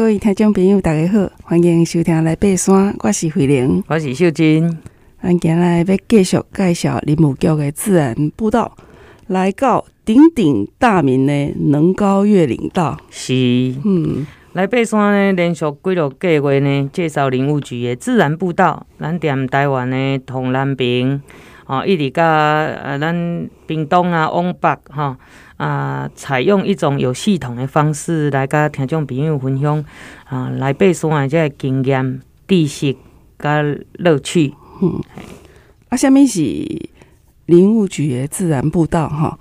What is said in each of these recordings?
各位听众朋友，大家好，欢迎收听来爬山，我是慧玲，我是秀珍。咱今日要继续介绍林务局的自然步道，来到鼎鼎大名的能高越岭道。是，嗯，来爬山呢，连续几落个月呢，介绍林务局的自然步道，咱踮台湾的同南平，哦，一直到呃，咱屏东啊，往北哈。啊，采用一种有系统的方式来跟听众朋友分享啊，来爬山的这个经验、知识跟乐趣。嗯，啊，下面是林务局的自然步道？哈，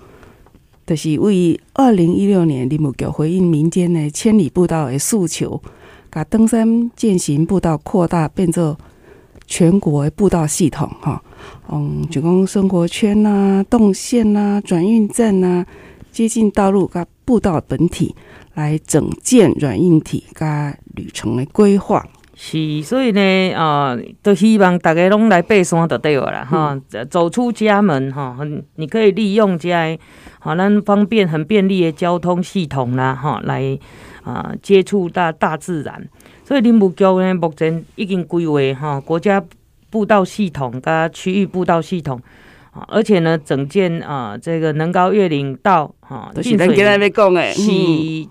就是为二零一六年林务局回应民间的千里步道的诉求，把登山健行步道扩大变做全国的步道系统。哈，嗯，就讲生活圈呐、动线呐、转运站呐、接近道路跟步道本体，来整建软硬体跟旅程的规划。是，所以呢，啊、呃，都希望大家拢来爬山就对了啦，哈、嗯，走出家门哈，你可以利用这样好，咱方便很便利的交通系统啦，哈，来啊、呃、接触大大自然。所以林务局呢，目前已经规划哈国家步道系统跟区域步道系统。而且呢，整件啊，这个能高越岭道哈，是咱今日要讲的，是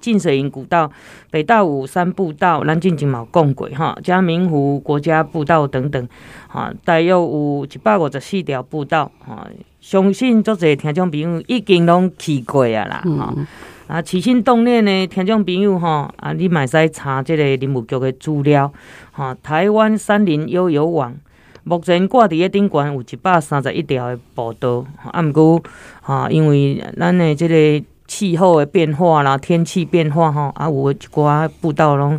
进水营古道、北大武山步道、咱进前嘛讲过哈，嘉明湖国家步道等等，哈，大约有一百五十四条步道，哈，相信足侪听众朋友已经拢去过啊啦，哈，啊，起心动念呢听众朋友哈，啊，你嘛使查这个林务局的资料，哈，台湾山林悠游网。目前挂伫个顶悬有一百三十一条的步道，啊，毋过啊，因为咱的这个气候的变化啦，天气变化吼，啊，有一寡步道拢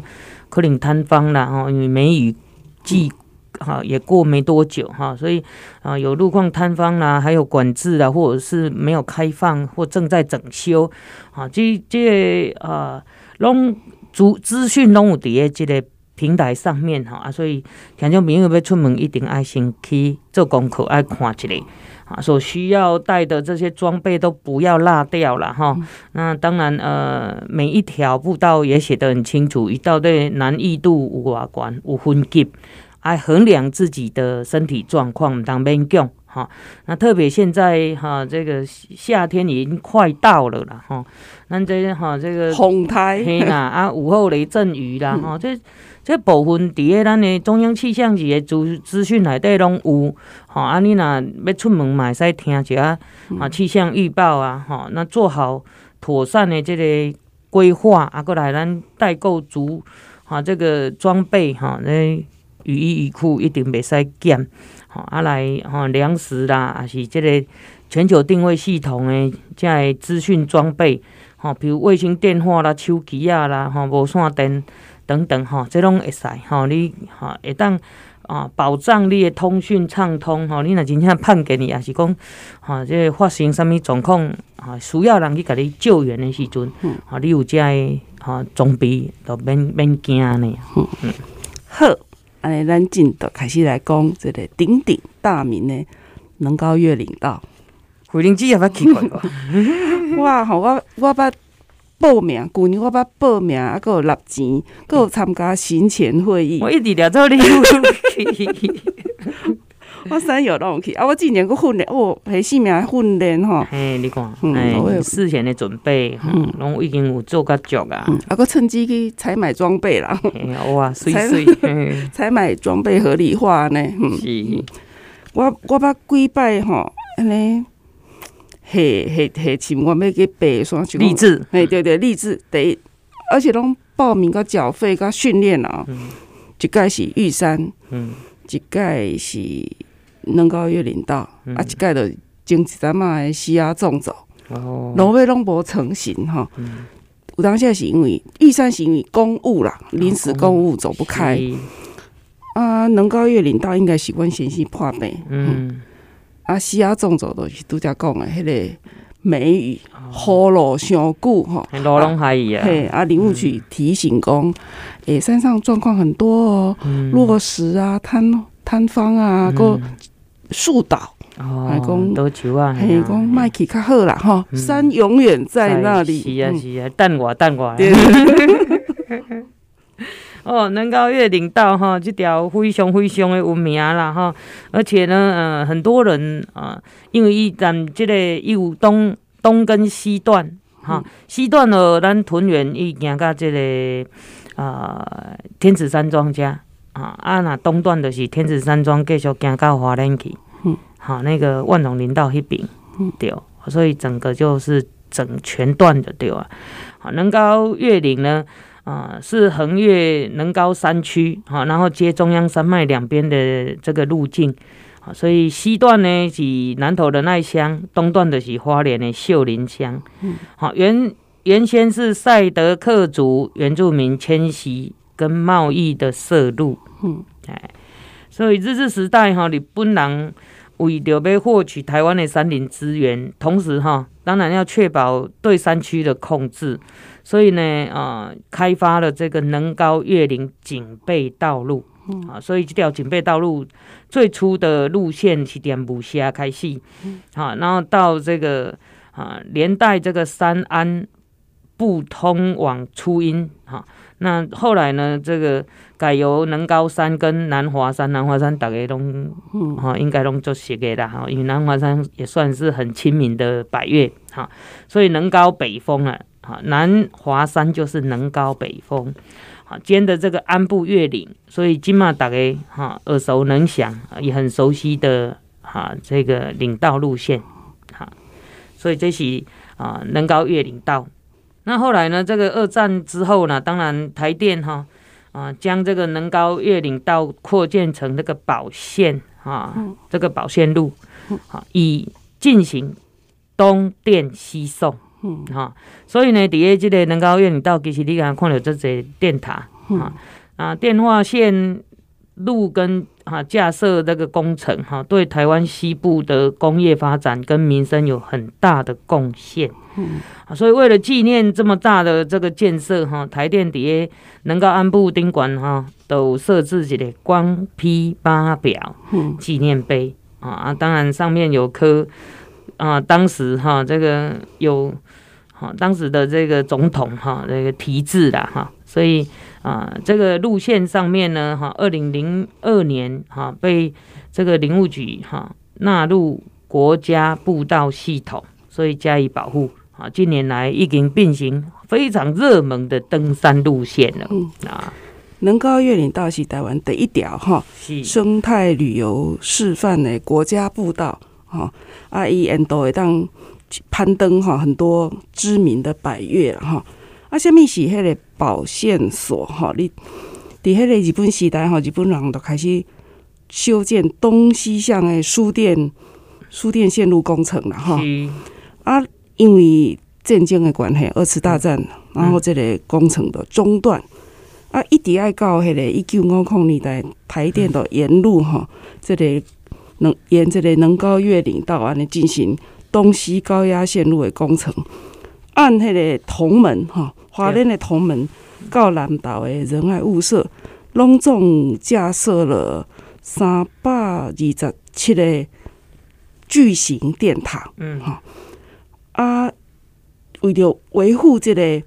可能坍方啦，吼，因为梅雨季哈也过没多久哈，所以啊，有路况坍方啦，还有管制啦，或者是没有开放或正在整修，啊，这这啊，拢资资讯拢有伫个这个。平台上面哈啊，所以听众朋友要出门一定爱先去做功课，爱看一下啊，所需要带的这些装备都不要落掉了哈。那当然呃，每一条步道也写得很清楚，一道对难易度有外观有分级，爱衡量自己的身体状况，唔当勉强哈。那特别现在哈，这个夏天已经快到了了哈。那这哈这个风台嘿啦啊，午后雷阵雨啦哈，这。这部分伫个咱的中央气象局的资资讯内底拢有，吼啊，你若要出门嘛，会使听一下啊气象预报啊，吼，那做好妥善的这个规划，啊，过来咱代购足，哈，这个装备哈，那雨衣雨裤一定袂使减，吼啊来吼粮食啦，啊是即个全球定位系统的这资讯装备，吼，比如卫星电话啦、手机啊啦，吼无线电。等等吼，即拢会使吼，你吼会当啊保障你的通讯畅通吼，你若真正判给你，也是讲哈，这个、发生什物状况啊，需要人去甲你救援的时阵，啊、嗯，你有这个哈装备都免免惊呢。嗯嗯，好，安尼咱进度开始来讲这个鼎鼎大名的能高月领导，桂林姐也捌去过哇，好我我捌。报名，旧年我捌报名，啊，搁有立钱，搁有参加行前会议。我一直了做你，我三有拢有去啊！我今年搁训练，哦，系四名训练吼。嘿，你看，嗯，事前的准备，嗯，拢已经有做较足啊。啊，搁趁机去采买装备啦。哇，水 水，采买装备合理化呢。是，我我捌几摆吼，安尼。嘿嘿嘿，请我们去爬山去，励志，哎，对对，励志得，而且拢报名个缴费个训练啊，一届是玉山，嗯，一届是能高越岭道，嗯、啊，一届就前一阵嘛的溪仔纵走，哦，路尾拢无成型哈，嗯、有当下是因为预算是因为公务啦，临时公务走不开，啊，能高越岭道应该是阮先生破病，嗯。嗯。啊，西亚种走都是拄则讲的，迄个梅雨雨落伤久吼，路拢海伊啊。嘿，啊，林务局提醒讲，诶、欸，山上状况很多哦，嗯、落石啊，坍坍方啊，个树倒，还讲多久啊？嘿，讲卖去较好啦，吼，山永远在那里。是啊，是啊，等我，等我。哦，能高月岭道哈，这条非常非常的有名啦哈，而且呢，呃，很多人啊、呃，因为伊咱这个有东东跟西段哈，西段哦，咱屯园伊行到这个啊、呃、天子山庄家啊，啊那东段就是天子山庄继续行到花莲去，嗯，好，那个万隆林道那边，嗯，对，所以整个就是整全段的对啊，好，能高越岭呢。啊，是横越能高山区，啊，然后接中央山脉两边的这个路径，啊，所以西段呢是南投仁爱乡，东段的是花莲的秀林乡，嗯，好，原原先是赛德克族原住民迁徙跟贸易的涉入，嗯，哎，所以日治时代哈，日本人为了要获取台湾的山林资源，同时哈，当然要确保对山区的控制。所以呢，啊、呃，开发了这个能高越岭警备道路，啊、嗯，所以这条警备道路最初的路线是点武虾开始，好、嗯，然后到这个啊，连带这个三安不通往初音，哈，那后来呢，这个改由能高山跟南华山，南华山大家拢，哈、嗯，应该拢做熟的啦，哈，因为南华山也算是很亲民的百越，哈，所以能高北峰啊。哈南华山就是能高北峰，好，兼的这个安步越岭，所以今嘛大概哈耳熟能详，也很熟悉的哈这个岭道路线，哈，所以这是啊能高越岭道。那后来呢，这个二战之后呢，当然台电哈啊将这个能高越岭道扩建成这个保线啊，这个保线路，好，以进行东电西送。嗯，哈，所以呢，底下这个能高越岭道，其实你刚看到这些电塔，啊啊，电话线路跟哈架设这个工程，哈，对台湾西部的工业发展跟民生有很大的贡献。嗯，所以为了纪念这么大的这个建设，哈，台电底下能够安部丁馆哈，都设置一个光批八表纪念碑啊，当然上面有刻。啊，当时哈，这个有，好，当时的这个总统哈，这个题字啦哈，所以啊，这个路线上面呢，哈，二零零二年哈被这个林务局哈纳入国家步道系统，所以加以保护。啊，近年来已经变成非常热门的登山路线了。嗯啊，能高越岭道是台湾第一条哈生态旅游示范的国家步道。哈啊，伊沿途会当攀登哈很多知名的百越哈啊，什物是迄个保线所吼？你伫迄个日本时代吼，日本人都开始修建东西向的输电输电线路工程了吼啊，因为战争的关系，二次大战，然后这个工程的中断啊，一直爱到迄个一九五零年代台电的沿路哈，这个。能沿这个能高越岭道安尼进行东西高压线路的工程，按迄个同门吼，华莲的同门到南岛的仁爱物社，拢总架设了三百二十七个巨型殿堂，嗯。哈。啊，为了维护这个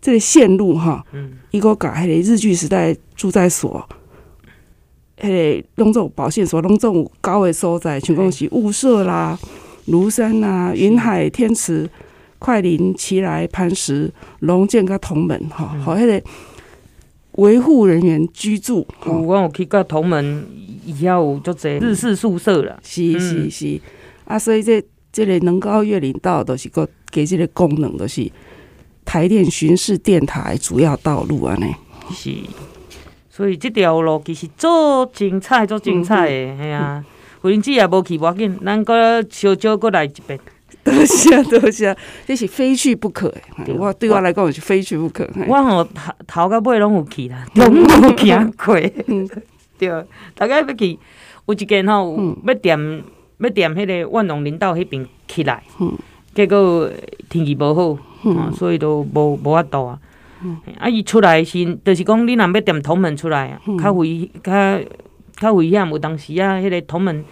这个线路吼，嗯，伊个甲迄个日据时代住在所。迄个拢总保险所，拢总高的所在，像讲是雾社啦、庐山啦、云海、天池、快林、奇来、磐石、龙建甲同门，吼，好，迄个维护人员居住。有我有去到同门，以后有足侪日式宿舍啦。是是是，啊，所以这这个能高月岭道都是个给这个功能，都是台电巡视电台主要道路安尼是。所以这条路其实足精彩，足精彩的，嘿、嗯、啊！夫人姊也无去，无要紧，咱搁小少搁来一遍。多谢多谢，这是非去不可诶！我对我来讲是非去不可。我吼头头到尾拢有去啦，拢有行过。对，大概要去有一间吼，要踮要踮迄个万隆林道迄边起来，结果天气无好，所以都无无法度啊。啊！伊出来是，就是讲你若要踮同门出来啊，较危较较危险。有当时啊，迄个同门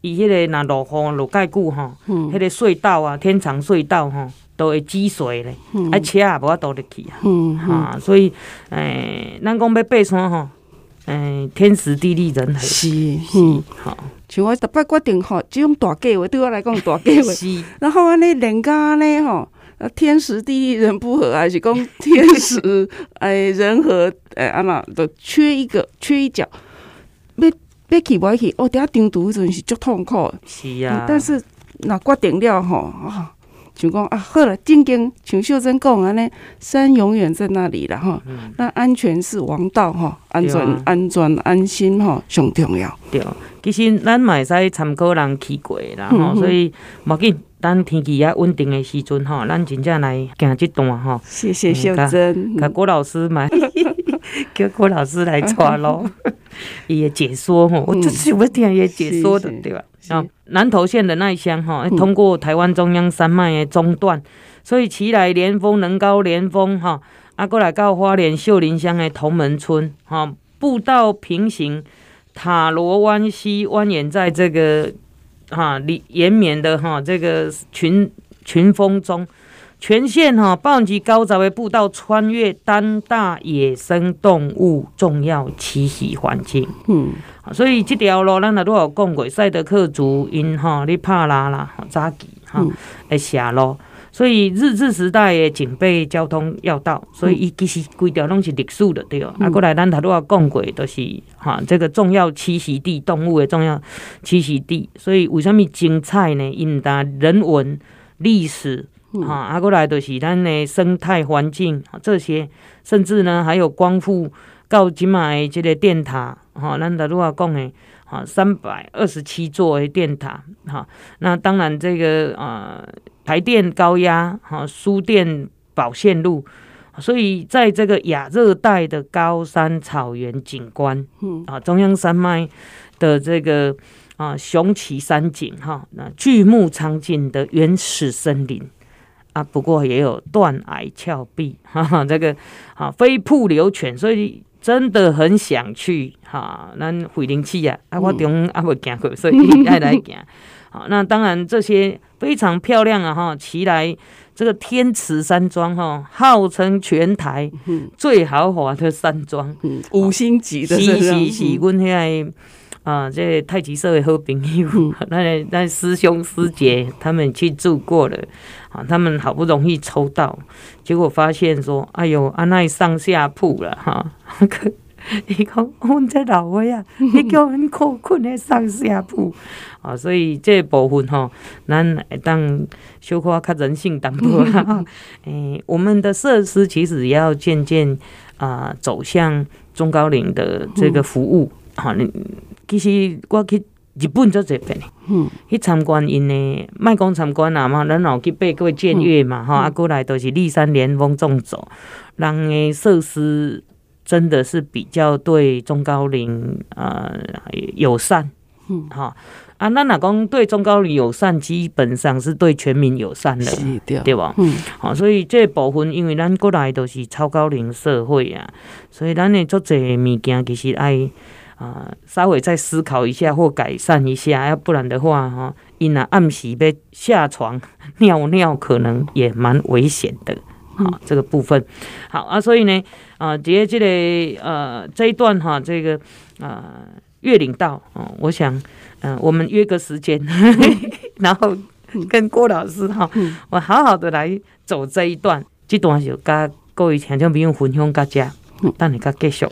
伊迄个若落雨落介久吼，迄个隧道啊，天长隧道吼，都会积水咧，啊车也无法度入去啊，嗯嗯。啊，所以诶，咱讲要爬山吼，诶，天时地利人和是，嗯，好，像我逐摆决定吼，即种大计划对我来讲大计划，是，然后安尼人家安尼吼，啊天时地利人不和，还是讲 天时诶人和诶安那都缺一个缺一角，要要去无去，哦，顶下中途迄阵是足痛苦的，是啊，但是若决定了吼，啊。就讲啊，好了，正经像秀珍讲安尼，山永远在那里了哈。嗯、那安全是王道吼，安全、啊、安全安心吼，上重要。对，其实咱嘛会使参考人去过啦，吼、嗯，所以无紧，等天气也稳定的时阵吼，咱真正来行这段吼。谢谢秀珍，甲郭老师买，叫郭老师来抓喽，伊的解说吼，我就是有听伊解说的，对吧？啊，南投县的那一乡哈，通过台湾中央山脉的中段，所以奇来连峰、能高连峰哈，啊，过来到花莲秀林乡的同门村哈，步道平行，塔罗湾溪蜿蜒在这个哈连延绵的哈这个群群峰中。全县哈百分之九十的步道穿越单大野生动物重要栖息环境，嗯，所以这条路咱也都有讲过，赛德克族因哈咧帕拉啦、早期哈来下路，所以日治时代的警备交通要道，所以伊其实规条拢是历史的对哦。啊，过来咱也都有讲过，都是哈这个重要栖息地，动物的重要栖息地，所以为什么精彩呢？因呾人文历史。哈，啊，过来就是咱的生态环境，这些甚至呢还有光复到即卖这个电塔，哈，咱的如话讲的，啊，三百二十七座的电塔，哈，那当然这个啊，台电高压，哈，输电保线路，所以在这个亚热带的高山草原景观，嗯，啊，中央山脉的这个啊雄奇山景，哈，那巨木苍劲的原始森林。啊，不过也有断崖峭壁，哈哈，这个啊飞瀑流泉，所以真的很想去哈。咱惠灵市啊，啊我中啊未行过，所以爱来行。好，那当然这些非常漂亮啊哈，奇来这个天池山庄哈，号称全台最豪华的山庄，五星级的。是是是，阮遐。啊，这个、太极社的好朋友，那那师兄师姐他们去住过了，啊，他们好不容易抽到，结果发现说，哎呦，安奈上下铺了哈，你讲我们这老位啊，你叫我们困困在上下铺，啊，所以这部分哈，咱当小可较人性淡薄啦，诶，我们的设施其实也要渐渐啊走向中高龄的这个服务，好，你。其实我去日本做这边，嗯，去参观因的，卖讲参观啊嘛，咱有去爬过建岳嘛，吼、嗯，啊，过来都是立山连峰纵走，人诶设施真的是比较对中高龄呃友善，嗯，哈，啊，咱若讲对中高龄友善，基本上是对全民友善的，对，对吧？嗯，好，所以这部分因为咱过来都是超高龄社会啊，所以咱诶做这物件其实爱。啊，稍微再思考一下或改善一下，要不然的话，哈，因啊暗时要下床尿尿，可能也蛮危险的。好、嗯，这个部分，好啊，所以呢，啊，接这个呃这一段哈，这个啊月岭道啊，我想，嗯、呃，我们约个时间，然后跟郭老师哈，我好好的来走这一段，这段就跟各位听众朋友分享大家，等你再继续。